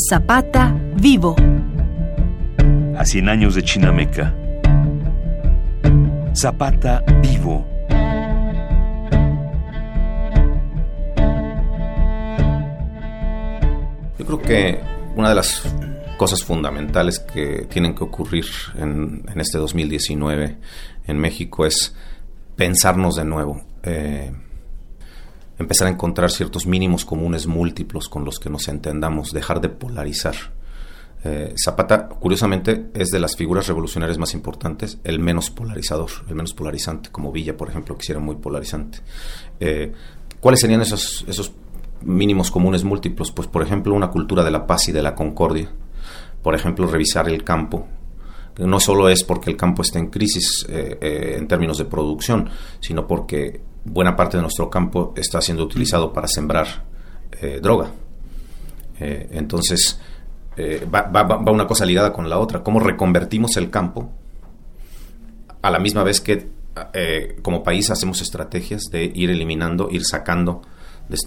Zapata vivo. A 100 años de Chinameca. Zapata vivo. Yo creo que una de las cosas fundamentales que tienen que ocurrir en, este 2019 en México es pensarnos de nuevo. Eh, empezar a encontrar ciertos mínimos comunes múltiplos con los que nos entendamos, dejar de polarizar. Eh, Zapata, curiosamente, es de las figuras revolucionarias más importantes, el menos polarizador, el menos polarizante, como Villa, por ejemplo, que muy polarizante. Eh, ¿Cuáles serían esos, esos mínimos comunes múltiplos? Pues, por ejemplo, una cultura de la paz y de la concordia. Por ejemplo, revisar el campo, no solo es porque el campo está en crisis eh, en términos de producción, sino porque buena parte de nuestro campo está siendo utilizado para sembrar eh, droga. Eh, entonces, eh, va, una cosa ligada con la otra. ¿Cómo reconvertimos el campo a la misma vez que como país hacemos estrategias de ir eliminando, ir sacando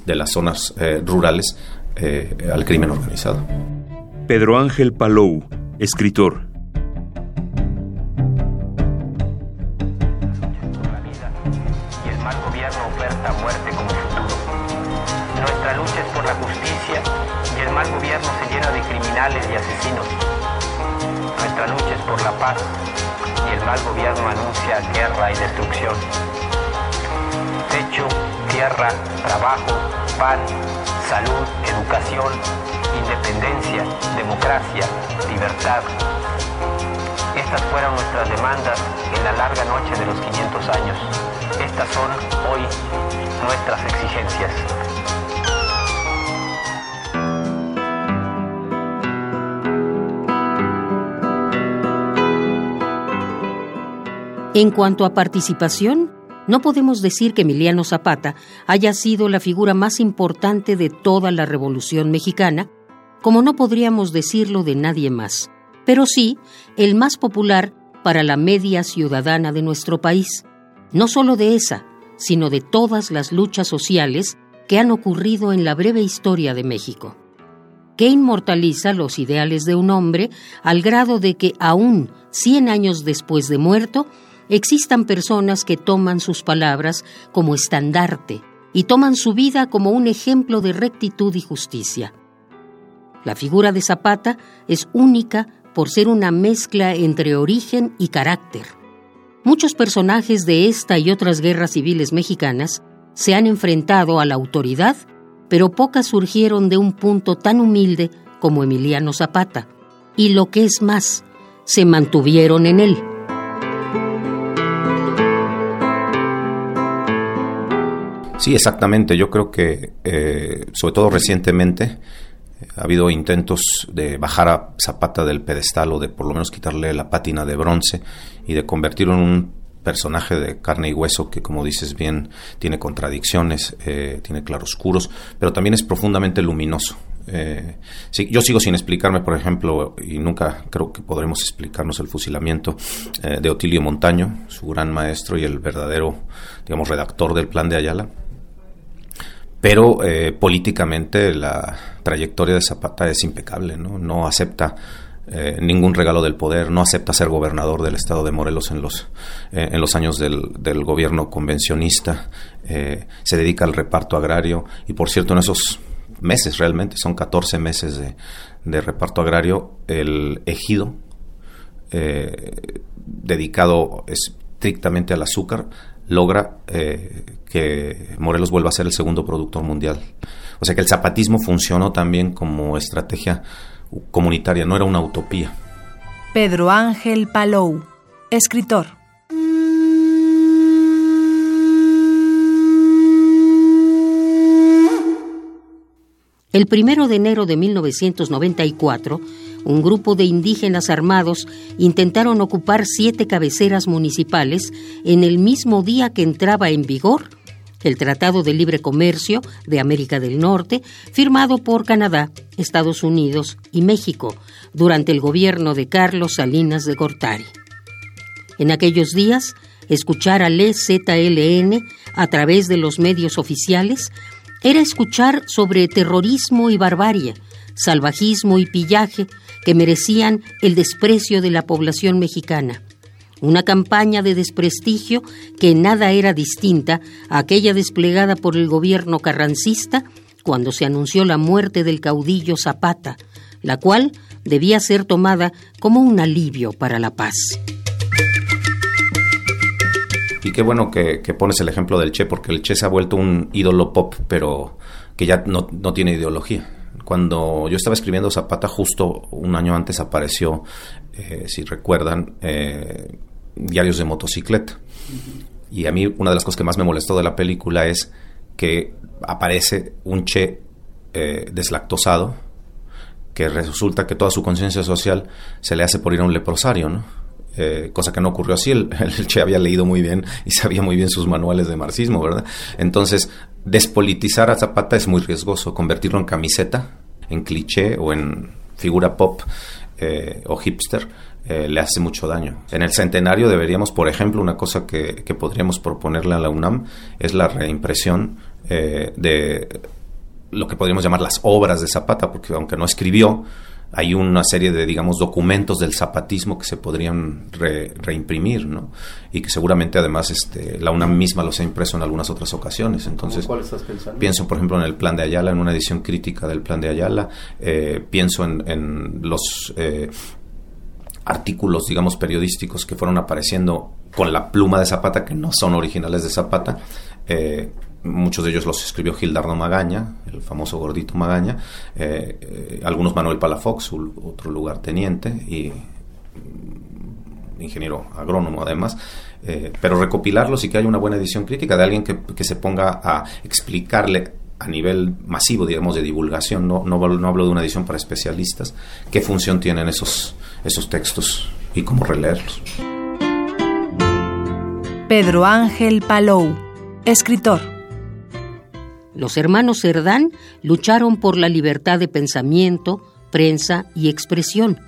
de las zonas rurales al crimen organizado? Pedro Ángel Palou, escritor. Y asesinos. Nuestra lucha es por la paz y el mal gobierno anuncia guerra y destrucción. Techo, tierra, trabajo, pan, salud, educación, independencia, democracia, libertad. Estas fueron nuestras demandas en la larga noche de los 500 años. Estas son hoy nuestras exigencias. En cuanto a participación, no podemos decir que Emiliano Zapata haya sido la figura más importante de toda la Revolución mexicana, como no podríamos decirlo de nadie más, pero sí el más popular para la media ciudadana de nuestro país, no solo de esa, sino de todas las luchas sociales que han ocurrido en la breve historia de México, que inmortaliza los ideales de un hombre al grado de que aún 100 años después de muerto, existan personas que toman sus palabras como estandarte y toman su vida como un ejemplo de rectitud y justicia. La figura de Zapata es única por ser una mezcla entre origen y carácter. Muchos personajes de esta y otras guerras civiles mexicanas se han enfrentado a la autoridad, pero pocas surgieron de un punto tan humilde como Emiliano Zapata, y lo que es más, se mantuvieron en él. Sí, exactamente. Yo creo que, eh, sobre todo recientemente, ha habido intentos de bajar a Zapata del pedestal o de por lo menos quitarle la pátina de bronce y de convertirlo en un personaje de carne y hueso que, como dices bien, tiene contradicciones, eh, tiene claroscuros, pero también es profundamente luminoso. Eh, sí, yo sigo sin explicarme, por ejemplo, y nunca creo que podremos explicarnos el fusilamiento de Otilio Montaño, su gran maestro y el verdadero, digamos, redactor del plan de Ayala pero eh, políticamente la trayectoria de Zapata es impecable, ¿no? No acepta eh, ningún regalo del poder, no acepta ser gobernador del estado de Morelos en los, eh, en los años del, gobierno convencionista, se dedica al reparto agrario y por cierto en esos meses realmente, son 14 meses de, de reparto agrario, el ejido dedicado estrictamente al azúcar logra eh, que Morelos vuelva a ser el segundo productor mundial. O sea que el zapatismo funcionó también como estrategia comunitaria, no era una utopía. Pedro Ángel Palou, escritor. El primero de enero de 1994, un grupo de indígenas armados intentaron ocupar siete cabeceras municipales en el mismo día que entraba en vigor el Tratado de Libre Comercio de América del Norte, firmado por Canadá, Estados Unidos y México durante el gobierno de Carlos Salinas de Gortari. En aquellos días, escuchar al EZLN a través de los medios oficiales era escuchar sobre terrorismo y barbarie, salvajismo y pillaje que merecían el desprecio de la población mexicana. Una campaña de desprestigio que nada era distinta a aquella desplegada por el gobierno carrancista cuando se anunció la muerte del caudillo Zapata, la cual debía ser tomada como un alivio para la paz. Y qué bueno que, pones el ejemplo del Che, porque el Che se ha vuelto un ídolo pop, pero que ya no, tiene ideología. Cuando yo estaba escribiendo Zapata, justo un año antes apareció, eh, si recuerdan, eh, Diarios de Motocicleta. Y a mí una de las cosas que más me molestó de la película es que aparece un Che eh, deslactosado, que resulta que toda su conciencia social se le hace por ir a un leprosario, ¿no? Eh, cosa que no ocurrió así. El, Che había leído muy bien y sabía muy bien sus manuales de marxismo, ¿verdad? Entonces, despolitizar a Zapata es muy riesgoso. Convertirlo en camiseta, en cliché o en figura pop eh, o hipster eh, le hace mucho daño. En el centenario deberíamos, por ejemplo, una cosa que, que podríamos proponerle a la UNAM es la reimpresión de lo que podríamos llamar las obras de Zapata, porque aunque no escribió, hay una serie de, digamos, documentos del zapatismo que se podrían reimprimir, ¿no? Y que seguramente además este, la UNAM misma los ha impreso en algunas otras ocasiones. Entonces, ¿Cuál estás pensando? Pienso, por ejemplo, en el Plan de Ayala, en una edición crítica del Plan de Ayala. Eh, pienso en, los eh, artículos, digamos, periodísticos que fueron apareciendo con la pluma de Zapata, que no son originales de Zapata. Eh, muchos de ellos los escribió Gildardo Magaña, el famoso gordito Magaña, eh, eh, algunos Manuel Palafox, otro lugarteniente y mm, ingeniero agrónomo además, eh, pero recopilarlos y que haya una buena edición crítica de alguien que, se ponga a explicarle a nivel masivo, digamos, de divulgación, no, no, no, hablo de una edición para especialistas, qué función tienen esos, esos textos y cómo releerlos. Pedro Ángel Palou, escritor. Los hermanos Cerdán lucharon por la libertad de pensamiento, prensa y expresión,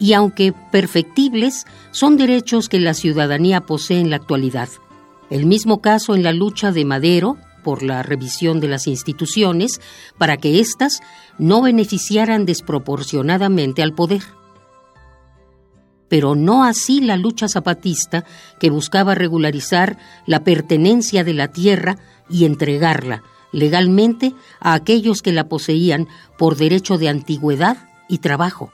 y aunque perfectibles, son derechos que la ciudadanía posee en la actualidad. El mismo caso en la lucha de Madero por la revisión de las instituciones para que éstas no beneficiaran desproporcionadamente al poder. Pero no así la lucha zapatista que buscaba regularizar la pertenencia de la tierra y entregarla legalmente a aquellos que la poseían por derecho de antigüedad y trabajo.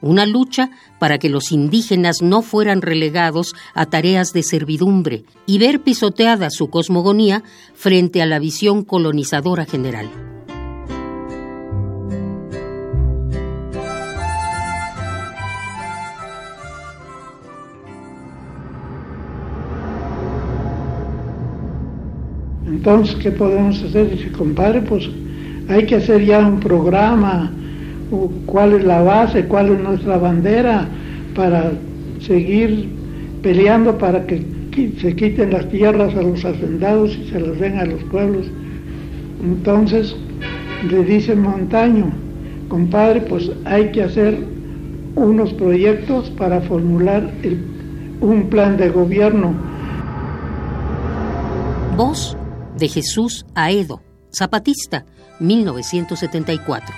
Una lucha para que los indígenas no fueran relegados a tareas de servidumbre y ver pisoteada su cosmogonía frente a la visión colonizadora general. Entonces, ¿qué podemos hacer? Dice, compadre, pues hay que hacer ya un programa, cuál es la base, cuál es nuestra bandera para seguir peleando para que se quiten las tierras a los hacendados y se las den a los pueblos. Entonces le dice Montaño, compadre, pues hay que hacer unos proyectos para formular un plan de gobierno. ¿Vos? De Jesús Aedo, Zapatista, 1974.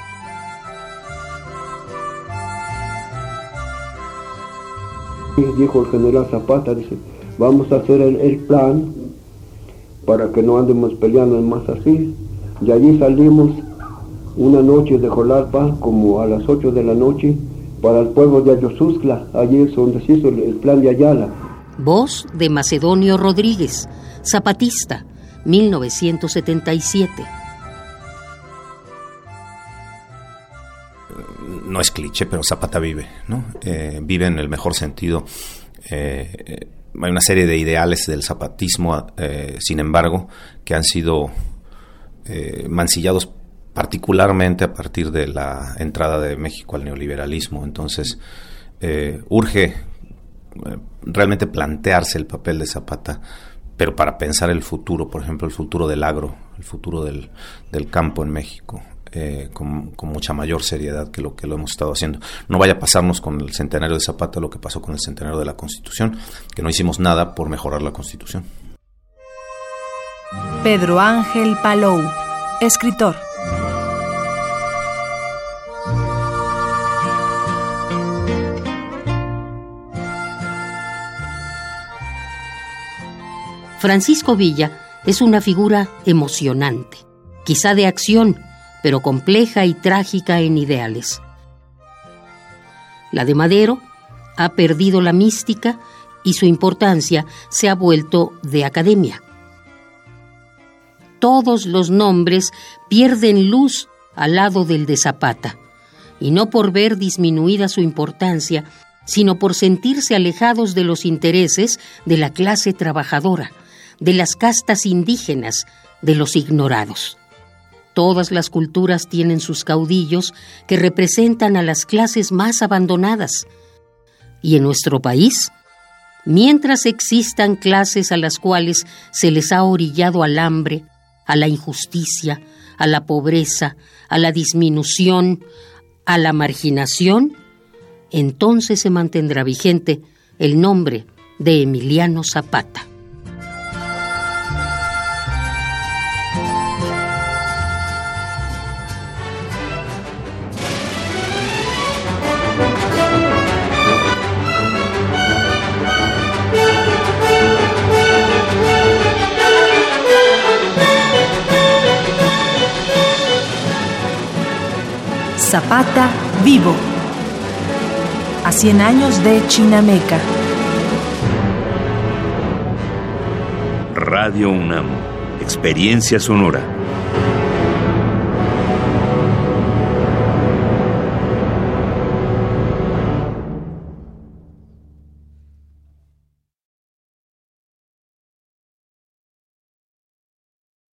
Dijo el general Zapata, dice, vamos a hacer el, plan para que no andemos peleando más así. Y allí salimos una noche de Jolalpa, como a las 8 de la noche, para el pueblo de Ayosuzcla, allí es donde se hizo el plan de Ayala. Voz de Macedonio Rodríguez, zapatista, 1977. No es cliché, pero Zapata vive, ¿no? Eh, vive en el mejor sentido. Eh, hay una serie de ideales del zapatismo, eh, sin embargo, que han sido mancillados particularmente a partir de la entrada de México al neoliberalismo. Entonces, urge realmente plantearse el papel de Zapata pero para pensar el futuro, por ejemplo, el futuro del agro, el futuro del, campo en México, eh, con, mucha mayor seriedad que lo que lo hemos estado haciendo. No vaya a pasarnos con el centenario de Zapata lo que pasó con el centenario de la Constitución, que no hicimos nada por mejorar la Constitución. Pedro Ángel Palou, escritor. Francisco Villa es una figura emocionante, quizá de acción, pero compleja y trágica en ideales. La de Madero ha perdido la mística y su importancia se ha vuelto de academia. Todos los nombres pierden luz al lado del de Zapata, y no por ver disminuida su importancia, sino por sentirse alejados de los intereses de la clase trabajadora, de las castas indígenas, de los ignorados. Todas las culturas tienen sus caudillos que representan a las clases más abandonadas. Y en nuestro país, mientras existan clases a las cuales se les ha orillado al hambre, a la injusticia, a la pobreza, a la disminución, a la marginación, entonces se mantendrá vigente el nombre de Emiliano Zapata. Vivo. A 100 años de Chinameca. Radio UNAM. Experiencia sonora.